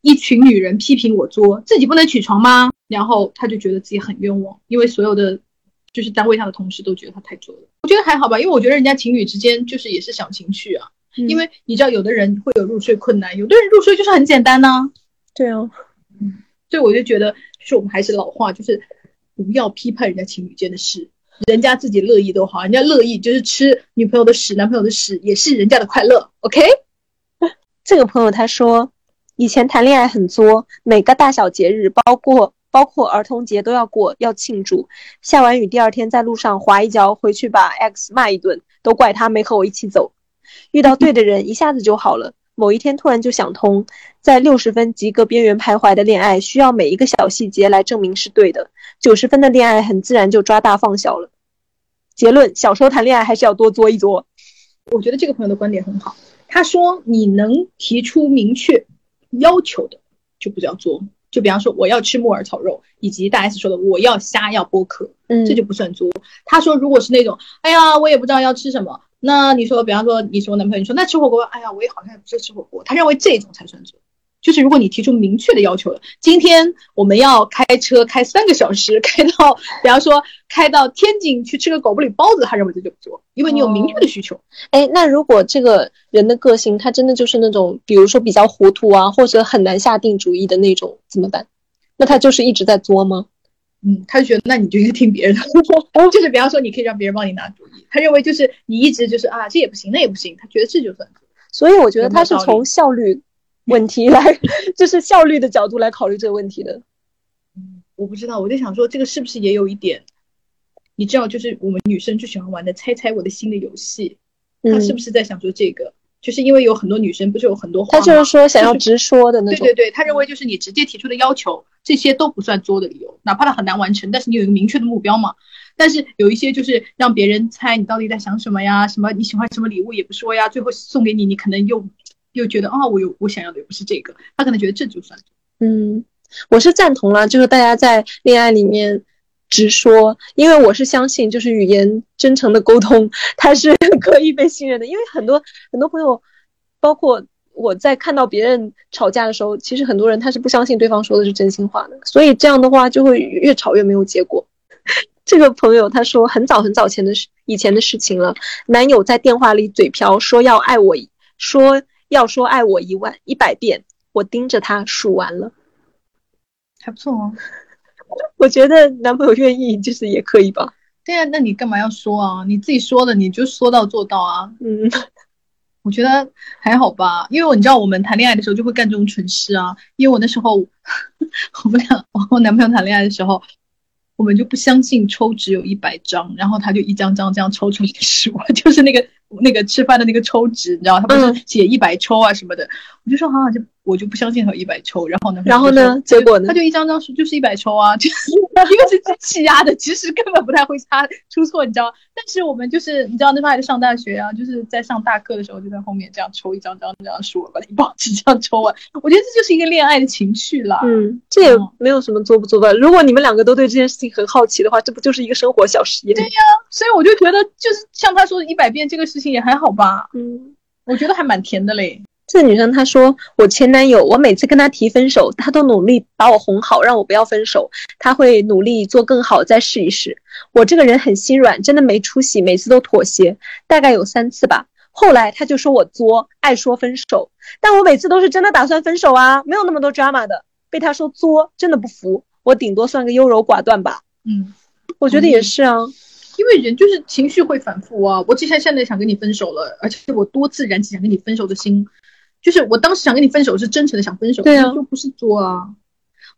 一群女人批评我作，自己不能起床吗？然后他就觉得自己很冤枉，因为所有的。就是单位上的同事都觉得他太作了，我觉得还好吧，因为我觉得人家情侣之间就是也是小情趣啊。因为你知道，有的人会有入睡困难，有的人入睡就是很简单呢。对哦，嗯，所以我就觉得，就是我们还是老话，就是不要批判人家情侣间的事，人家自己乐意都好，人家乐意就是吃女朋友的屎、男朋友的屎，也是人家的快乐。OK，这个朋友他说，以前谈恋爱很作，每个大小节日，包括。包括儿童节都要过，要庆祝。下完雨第二天在路上滑一跤，回去把 X 骂一顿，都怪他没和我一起走。遇到对的人一下子就好了。某一天突然就想通，在六十分及格边缘徘徊的恋爱，需要每一个小细节来证明是对的。九十分的恋爱很自然就抓大放小了。结论：小时候谈恋爱还是要多作一作。我觉得这个朋友的观点很好。他说：“你能提出明确要求的，就不叫作。”就比方说我要吃木耳炒肉，以及大 S 说的我要虾要剥壳，嗯，这就不算作。他说如果是那种，哎呀，我也不知道要吃什么，那你说，比方说你是我男朋友，你说那吃火锅，哎呀，我也好像也不是吃火锅，他认为这种才算作。就是如果你提出明确的要求了，今天我们要开车开三个小时，开到，比方说开到天津去吃个狗不理包子，他认为这就不做，因为你有明确的需求。哎，那如果这个人的个性他真的就是那种，比如说比较糊涂啊，或者很难下定主意的那种，怎么办？那他就是一直在作吗？嗯，他就觉得那你就应该听别人的，就是比方说你可以让别人帮你拿主意，他认为就是你一直就是啊这也不行那也不行，他觉得这就算。所以我觉得他是从效率。问题来，就是效率的角度来考虑这个问题的。嗯，我不知道，我就想说，这个是不是也有一点？你知道，就是我们女生最喜欢玩的“猜猜我的心”的游戏，他是不是在想说这个？就是因为有很多女生不是有很多话，他就是说想要直说的那种。对对对，他认为就是你直接提出的要求，这些都不算作的理由，哪怕他很难完成，但是你有一个明确的目标嘛。但是有一些就是让别人猜你到底在想什么呀？什么你喜欢什么礼物也不说呀？最后送给你，你可能又。又觉得啊，我有我想要的又不是这个，他可能觉得这就算。嗯，我是赞同了，就是大家在恋爱里面直说，因为我是相信，就是语言真诚的沟通，它是 可以被信任的。因为很多很多朋友，包括我在看到别人吵架的时候，其实很多人他是不相信对方说的是真心话的，所以这样的话就会越吵越没有结果。这个朋友他说，很早很早前的事，以前的事情了，男友在电话里嘴瓢说要爱我，说。要说爱我一万一百遍，我盯着他数完了，还不错哦。我觉得男朋友愿意就是也可以吧。对啊，那你干嘛要说啊？你自己说的，你就说到做到啊。嗯，我觉得还好吧，因为你知道我们谈恋爱的时候就会干这种蠢事啊。因为我那时候 我们俩我和我男朋友谈恋爱的时候。我们就不相信抽纸有一百张，然后他就一张张这样抽出来数，就是那个那个吃饭的那个抽纸，你知道，他不是写一百抽啊什么的，我就说好好就。我就不相信他有一百抽，然后呢？然后呢？结果呢？他就一张张数，就是一百抽啊，就是 因为是机器压的，其实根本不太会差出错，你知道？但是我们就是你知道，那时候还在上大学啊，就是在上大课的时候，就在后面这样抽一张张这样数，把一包纸这样抽完。我觉得这就是一个恋爱的情绪啦。嗯，这也没有什么做不做的。如果你们两个都对这件事情很好奇的话，这不就是一个生活小实验？对呀，所以我就觉得，就是像他说的一百遍，这个事情也还好吧。嗯，我觉得还蛮甜的嘞。这个女生她说：“我前男友，我每次跟他提分手，他都努力把我哄好，让我不要分手。他会努力做更好，再试一试。我这个人很心软，真的没出息，每次都妥协，大概有三次吧。后来他就说我作，爱说分手，但我每次都是真的打算分手啊，没有那么多 drama 的。被他说作，真的不服。我顶多算个优柔寡断吧。嗯，我觉得也是啊，因为人就是情绪会反复啊。我之前现在想跟你分手了，而且我多次燃起想跟你分手的心。”就是我当时想跟你分手，是真诚的想分手，对啊，就不是作啊。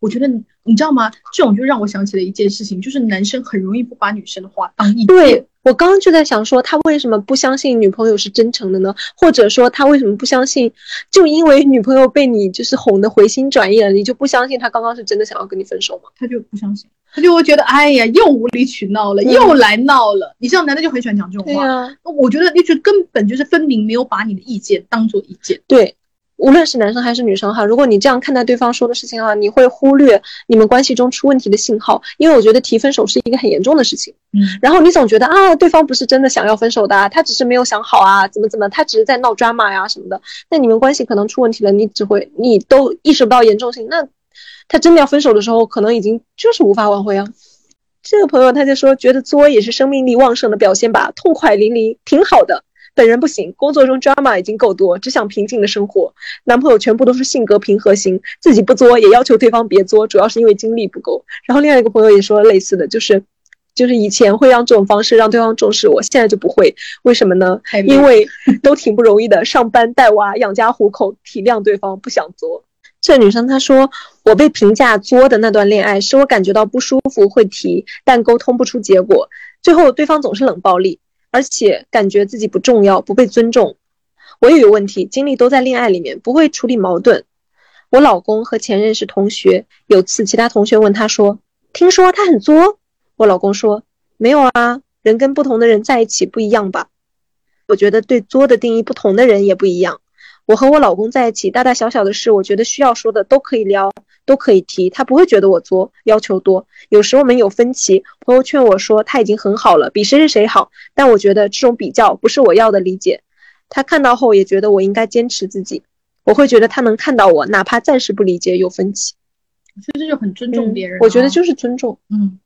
我觉得你你知道吗？这种就让我想起了一件事情，就是男生很容易不把女生的话当意见。对我刚刚就在想说，他为什么不相信女朋友是真诚的呢？或者说他为什么不相信？就因为女朋友被你就是哄得回心转意了，你就不相信他刚刚是真的想要跟你分手吗？他就不相信，他就会觉得哎呀，又无理取闹了，又来闹了。你知道，男的就很喜欢讲这种话。那我觉得，那就根本就是分明没有把你的意见当做意见。对。无论是男生还是女生哈，如果你这样看待对方说的事情的话，你会忽略你们关系中出问题的信号。因为我觉得提分手是一个很严重的事情。嗯，然后你总觉得啊，对方不是真的想要分手的，他只是没有想好啊，怎么怎么，他只是在闹 drama 呀什么的。那你们关系可能出问题了，你只会你都意识不到严重性。那他真的要分手的时候，可能已经就是无法挽回啊。这个朋友他就说，觉得作也是生命力旺盛的表现吧，痛快淋漓，挺好的。本人不行，工作中 drama 已经够多，只想平静的生活。男朋友全部都是性格平和型，自己不作也要求对方别作，主要是因为精力不够。然后另外一个朋友也说类似的，就是，就是以前会让这种方式让对方重视我，现在就不会。为什么呢？因为都挺不容易的，上班带娃养家糊口，体谅对方不想作。这女生她说，我被评价作的那段恋爱，使我感觉到不舒服，会提，但沟通不出结果，最后对方总是冷暴力。而且感觉自己不重要，不被尊重。我也有问题，精力都在恋爱里面，不会处理矛盾。我老公和前任是同学，有次其他同学问他说：“听说他很作？”我老公说：“没有啊，人跟不同的人在一起不一样吧？”我觉得对作的定义不同的人也不一样。我和我老公在一起，大大小小的事，我觉得需要说的都可以聊。都可以提，他不会觉得我作，要求多。有时我们有分歧，朋友劝我说他已经很好了，比谁谁谁好。但我觉得这种比较不是我要的理解。他看到后也觉得我应该坚持自己。我会觉得他能看到我，哪怕暂时不理解有分歧。所以这就很尊重别人。我觉得就是尊重。嗯，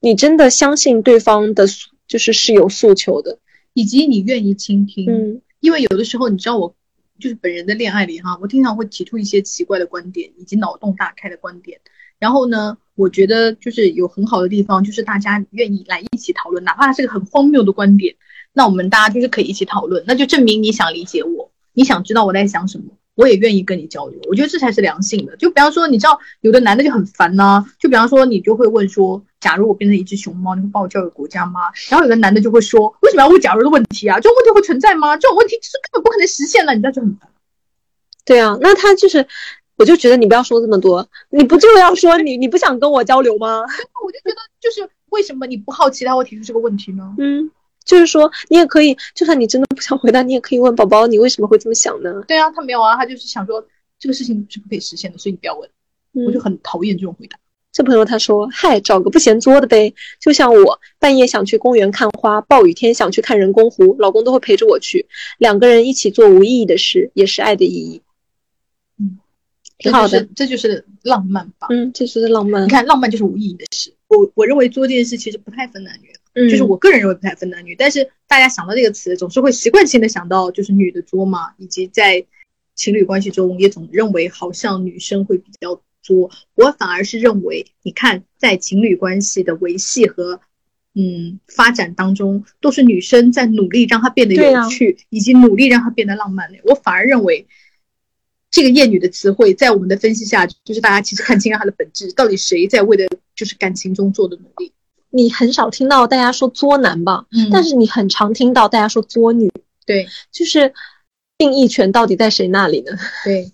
你真的相信对方的，就是是有诉求的，以及你愿意倾听。嗯，因为有的时候你知道我。就是本人的恋爱里哈，我经常会提出一些奇怪的观点，以及脑洞大开的观点。然后呢，我觉得就是有很好的地方，就是大家愿意来一起讨论，哪怕是个很荒谬的观点，那我们大家就是可以一起讨论，那就证明你想理解我，你想知道我在想什么。我也愿意跟你交流，我觉得这才是良性的。就比方说，你知道有的男的就很烦呢。就比方说，你就会问说，假如我变成一只熊猫，你会帮我交给国家吗？然后有的男的就会说，为什么要问假如的问题啊？这种问题会存在吗？这种问题是根本不可能实现的，你知道就很烦。对啊，那他就是，我就觉得你不要说这么多，你不就要说你你不想跟我交流吗？我就觉得就是为什么你不好奇他会提出这个问题呢？嗯。就是说，你也可以，就算你真的不想回答，你也可以问宝宝，你为什么会这么想呢？对啊，他没有啊，他就是想说这个事情是不可以实现的，所以你不要问。我就很讨厌这种回答。这朋友他说：“嗨，找个不嫌作的呗。”就像我半夜想去公园看花，暴雨天想去看人工湖，老公都会陪着我去，两个人一起做无意义的事，也是爱的意义。嗯，挺好的，这就是浪漫吧？嗯，这就是浪漫。你看，浪漫就是无意义的事。我我认为做这件事其实不太分男女。就是我个人认为不太分男女，但是大家想到这个词，总是会习惯性的想到就是女的作嘛，以及在情侣关系中也总认为好像女生会比较作。我反而是认为，你看在情侣关系的维系和嗯发展当中，都是女生在努力让它变得有趣，以及努力让它变得浪漫的。我反而认为，这个厌女的词汇在我们的分析下，就是大家其实看清了它的本质，到底谁在为的就是感情中做的努力。你很少听到大家说作男吧？嗯，但是你很常听到大家说作女。对，就是定义权到底在谁那里呢？对。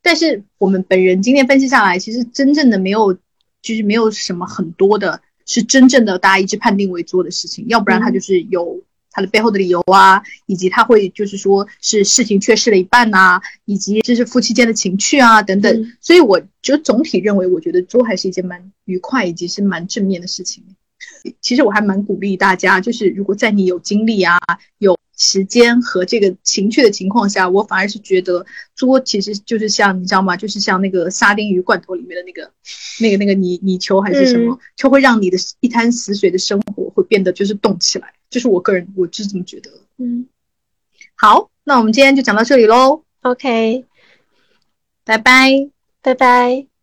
但是我们本人今天分析下来，其实真正的没有，就是没有什么很多的，是真正的大家一致判定为作的事情。要不然他就是有他的背后的理由啊，以及他会就是说是事情缺失了一半呐，以及这是夫妻间的情趣啊等等。所以我就总体认为，我觉得做还是一件蛮愉快以及是蛮正面的事情。其实我还蛮鼓励大家，就是如果在你有精力啊，有。时间和这个情趣的情况下，我反而是觉得作其实就是像你知道吗？就是像那个沙丁鱼罐头里面的那个、那个、那个泥泥鳅还是什么，就会让你的一滩死水的生活会变得就是动起来。就是我个人，我就是这么觉得。嗯，好，那我们今天就讲到这里喽。OK，拜拜，拜拜。